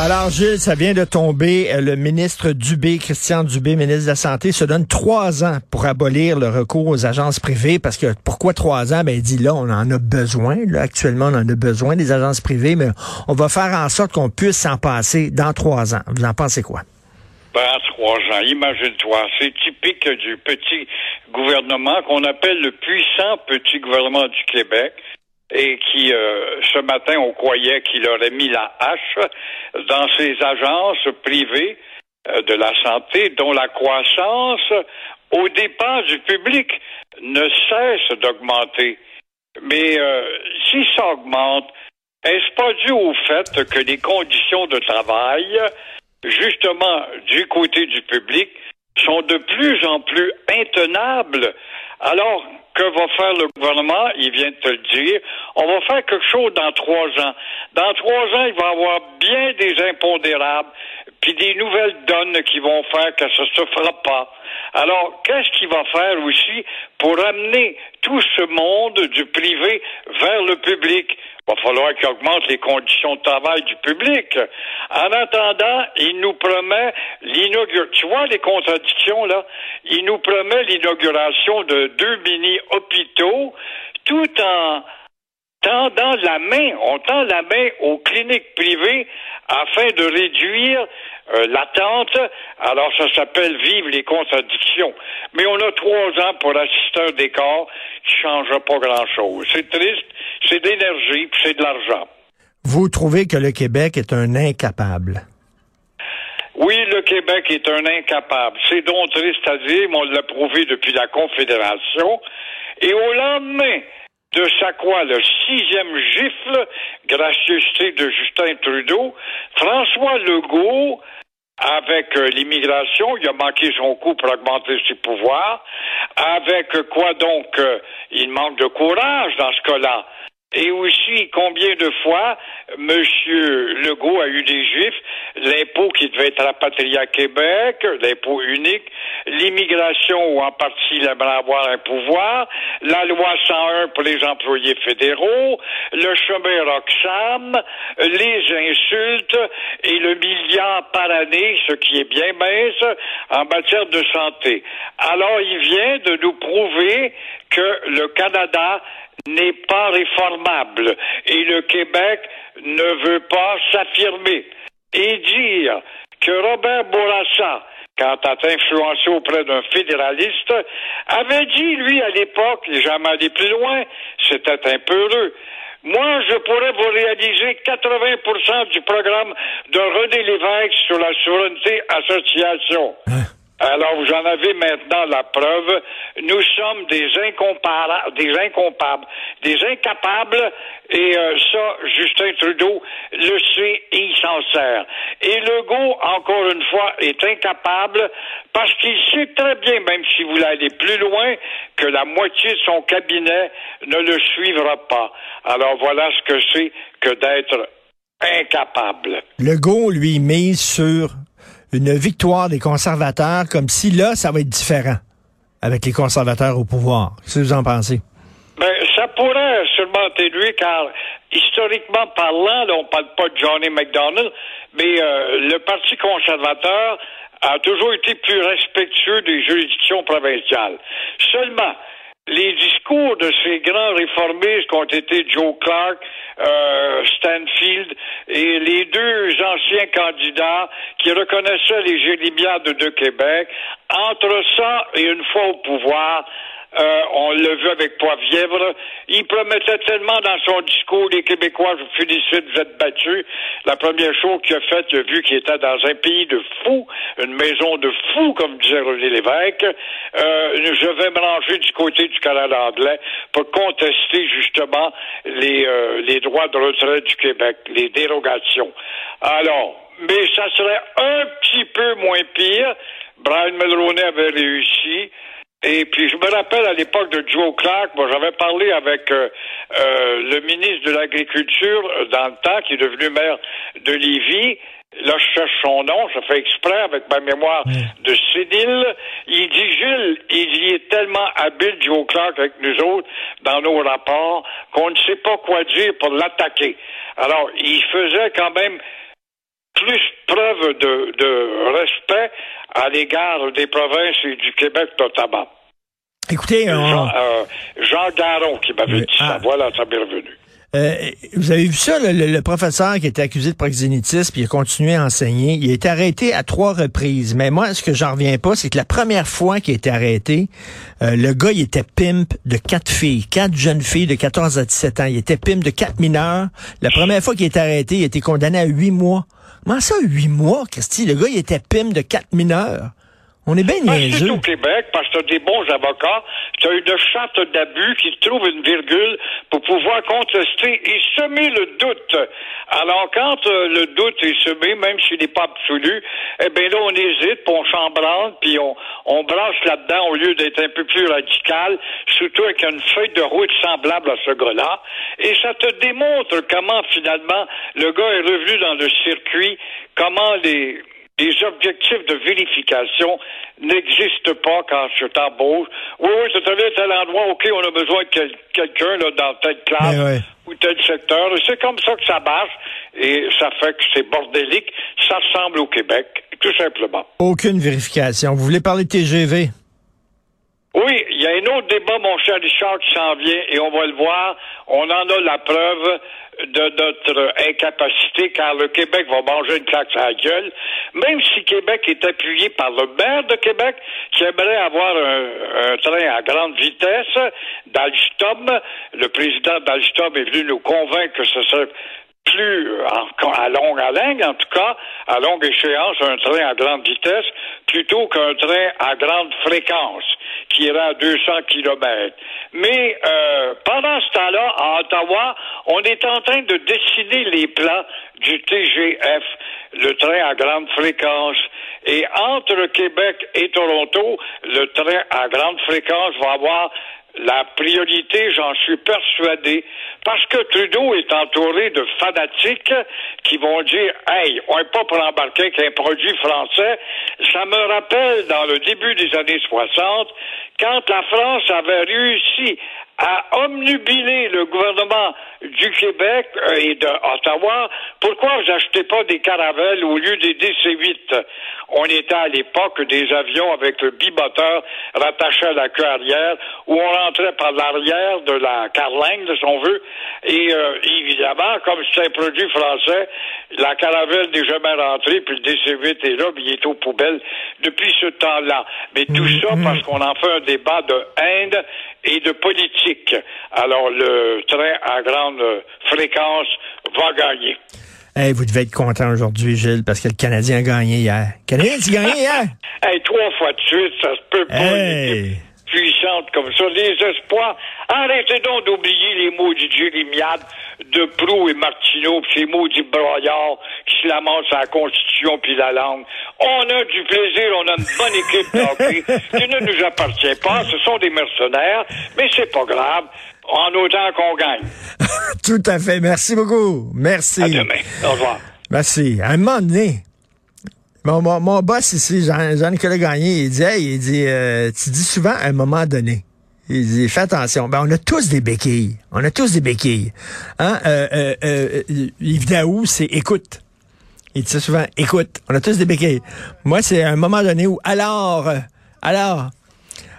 Alors, Gilles, ça vient de tomber. Euh, Le ministre Dubé, Christian Dubé, ministre de la Santé, se donne trois ans pour abolir le recours aux agences privées. Parce que pourquoi trois ans? Ben, il dit là, on en a besoin. Là, actuellement, on en a besoin des agences privées, mais on va faire en sorte qu'on puisse s'en passer dans trois ans. Vous en pensez quoi? Ben, trois ans, imagine-toi, c'est typique du petit gouvernement qu'on appelle le puissant petit gouvernement du Québec et qui, euh, ce matin, on croyait qu'il aurait mis la hache dans ces agences privées euh, de la santé dont la croissance, au dépens du public, ne cesse d'augmenter. Mais euh, si ça augmente, est-ce pas dû au fait que les conditions de travail justement, du côté du public, sont de plus en plus intenables? Alors, que va faire le gouvernement? Il vient de te le dire. On va faire quelque chose dans trois ans. Dans trois ans, il va y avoir bien des impondérables, puis des nouvelles donnes qui vont faire que ça se fera pas. Alors, qu'est-ce qu'il va faire aussi pour amener tout ce monde du privé vers le public? Il va falloir qu'il augmente les conditions de travail du public. En attendant, il nous promet l'inauguration. Tu vois les contradictions, là? Il nous promet l'inauguration de deux mini-hôpitaux tout en tendant la main, on tend la main aux cliniques privées afin de réduire euh, l'attente. Alors, ça s'appelle vivre les contradictions. Mais on a trois ans pour assister à un décor qui ne changera pas grand-chose. C'est triste, c'est d'énergie, puis c'est de l'argent. Vous trouvez que le Québec est un incapable? Oui, le Québec est un incapable. C'est donc triste à dire, mais on l'a prouvé depuis la Confédération. Et au lendemain de sa quoi, le sixième gifle, gracieuseté de Justin Trudeau, François Legault, avec euh, l'immigration, il a manqué son coup pour augmenter ses pouvoirs. Avec euh, quoi donc euh, Il manque de courage dans ce cas-là. Et aussi, combien de fois M. Legault a eu des Juifs, l'impôt qui devait être rapatrié à Québec, l'impôt unique, l'immigration où en partie il aimerait avoir un pouvoir, la loi 101 pour les employés fédéraux, le chemin Roxham, les insultes et le milliard par année, ce qui est bien mince en matière de santé. Alors, il vient de nous prouver que le Canada n'est pas réformable et le Québec ne veut pas s'affirmer et dire que Robert Bourassa, quand a influencé auprès d'un fédéraliste, avait dit, lui, à l'époque, et jamais allé plus loin, c'était un peu heureux. Moi, je pourrais vous réaliser 80% du programme de René Lévesque sur la souveraineté association. Alors, vous en avez maintenant la preuve. Nous sommes des incomparables, des incompables, des incapables, et euh, ça, Justin Trudeau le sait et il s'en sert. Et Legault, encore une fois, est incapable parce qu'il sait très bien, même s'il voulait aller plus loin, que la moitié de son cabinet ne le suivra pas. Alors voilà ce que c'est que d'être incapable. Legault, lui, mise sur une victoire des conservateurs, comme si là, ça va être différent avec les conservateurs au pouvoir. Qu'est-ce que vous en pensez? Ben, ça pourrait sûrement lui, car historiquement parlant, là, on parle pas de Johnny McDonald, mais euh, le Parti conservateur a toujours été plus respectueux des juridictions provinciales. Seulement, les discours de ces grands réformistes qui ont été Joe Clark, euh, Stanfield et les deux anciens candidats qui reconnaissaient les Jérémiades de Québec, entre ça et une fois au pouvoir, euh, on l'a vu avec Poivrièvre. Il promettait tellement dans son discours, les Québécois, je vous félicite, vous êtes battus. La première chose qu'il a faite, vu qu'il était dans un pays de fous, une maison de fous, comme disait René Lévesque. Euh, je vais me ranger du côté du Canada anglais pour contester justement les, euh, les droits de retraite du Québec, les dérogations. Alors, mais ça serait un petit peu moins pire. Brian Mulroney avait réussi. Et puis je me rappelle à l'époque de Joe Clark, moi j'avais parlé avec euh, euh, le ministre de l'Agriculture euh, dans le temps, qui est devenu maire de Lévis. Là, je cherche son nom, je fais exprès avec ma mémoire de sénile. Il dit, Gilles, il y est tellement habile, Joe Clark, avec nous autres, dans nos rapports, qu'on ne sait pas quoi dire pour l'attaquer. Alors, il faisait quand même plus preuve de, de respect à l'égard des provinces et du Québec notamment. Écoutez, on- Jean, euh, Jean Garon qui m'avait Oui. dit ça. Ah. Voilà, ça m'est revenu. Euh, vous avez vu ça, le, professeur qui était accusé de proxénétisme, puis il a continué à enseigner. Il a été arrêté à trois reprises. Mais moi, ce que j'en reviens pas, c'est que la première fois qu'il a été arrêté, euh, le gars, il était pimp de quatre filles, quatre jeunes filles de 14 à 17 ans. Il était pimp de quatre mineurs. La première fois qu'il a été arrêté, il a été condamné à huit mois. Comment ça, huit mois, Christy? Le gars, il était pimp de quatre mineurs. On est bien c'est niaiseux. au Québec, parce que tu as des bons avocats, tu as une charte d'abus qui trouve une virgule pour pouvoir contester et semer le doute. Alors, quand euh, le doute est semé, même s'il n'est pas absolu, eh bien là, on hésite, puis on chambranle, puis on, on brasse là-dedans au lieu d'être un peu plus radical, surtout avec une feuille de route semblable à ce gars-là. Et ça te démontre comment, finalement, le gars est revenu dans le circuit, comment les les objectifs de vérification n'existent pas quand je t'embauche. Oui, oui, c'est allé à tel endroit, OK, on a besoin de quel- quelqu'un là, dans telle classe ouais. ou tel secteur. Et C'est comme ça que ça marche et ça fait que c'est bordélique. Ça ressemble au Québec, tout simplement. Aucune vérification. Vous voulez parler de TGV? Oui, il y a un autre débat, mon cher Richard, qui s'en vient et on va le voir. On en a la preuve de notre incapacité car le Québec va manger une claque à la gueule, même si Québec est appuyé par le maire de Québec qui aimerait avoir un, un train à grande vitesse d'Alstom. Le président d'Alstom est venu nous convaincre que ce serait plus en- à longue haleine, en tout cas, à longue échéance, un train à grande vitesse, plutôt qu'un train à grande fréquence, qui irait à 200 kilomètres. Mais euh, pendant ce temps-là, à Ottawa, on est en train de dessiner les plans du TGF, le train à grande fréquence. Et entre Québec et Toronto, le train à grande fréquence va avoir la priorité, j'en suis persuadé, parce que Trudeau est entouré de fanatiques qui vont dire Hey, on n'est pas pour embarquer avec un produit français. Ça me rappelle dans le début des années 60, quand la France avait réussi à omnubiler le gouvernement du Québec euh, et d'Ottawa, pourquoi vous achetez pas des caravelles au lieu des DC-8? On était à l'époque des avions avec le bimoteur rattaché à la queue arrière, où on rentrait par l'arrière de la carlingue, de son veut, et euh, évidemment, comme c'est un produit français, la caravelle n'est jamais rentrée, puis le DC-8 est là, puis il est aux poubelles depuis ce temps-là. Mais tout ça parce qu'on en fait un débat de haine et de politique. Alors, le train à grande fréquence va gagner. Hey, vous devez être content aujourd'hui, Gilles, parce que le Canadien a gagné hier. Le Canadien a gagné hier? Hey, trois fois de suite, ça se peut pas. Hey! Puissante comme ça. Les espoirs. Arrêtez donc d'oublier les maudits Jérémiades de Prou et Martineau, puis ces maudits broyards qui se lamentent sur la Constitution puis la langue. On a du plaisir, on a une bonne équipe de hockey qui ne nous appartient pas. Ce sont des mercenaires, mais c'est pas grave. En autant qu'on gagne. Tout à fait. Merci beaucoup. Merci. À demain. Au revoir. Merci. À un moment donné, mon, mon, mon boss ici, Jean- Jean-Nicolas Gagné, il dit, hey, il dit, euh, tu dis souvent à un moment donné. Il dit, fais attention. Ben, on a tous des béquilles. On a tous des béquilles. Hein? Euh, euh, euh, Yves c'est écoute. Il dit souvent, écoute. On a tous des béquilles. Moi, c'est un moment donné où, alors, euh, alors,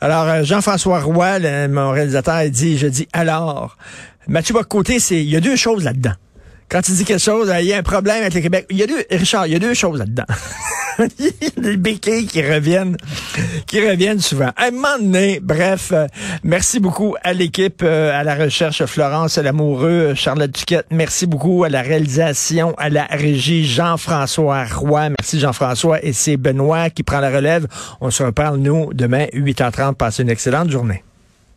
alors, euh, Jean-François Roy, mon réalisateur, il dit, je dis alors. Mathieu Bocoté, c'est, il y a deux choses là-dedans. Quand tu dis quelque chose, euh, il y a un problème avec le Québec. Il y a deux, Richard, il y a deux choses là-dedans. il y a des béquilles qui reviennent, qui reviennent souvent. À un moment donné, bref, euh, merci beaucoup à l'équipe, euh, à la recherche, Florence Lamoureux, Charlotte Duquette. Merci beaucoup à la réalisation, à la régie, Jean-François Roy. Merci Jean-François et c'est Benoît qui prend la relève. On se reparle, nous, demain, 8h30. Passez une excellente journée.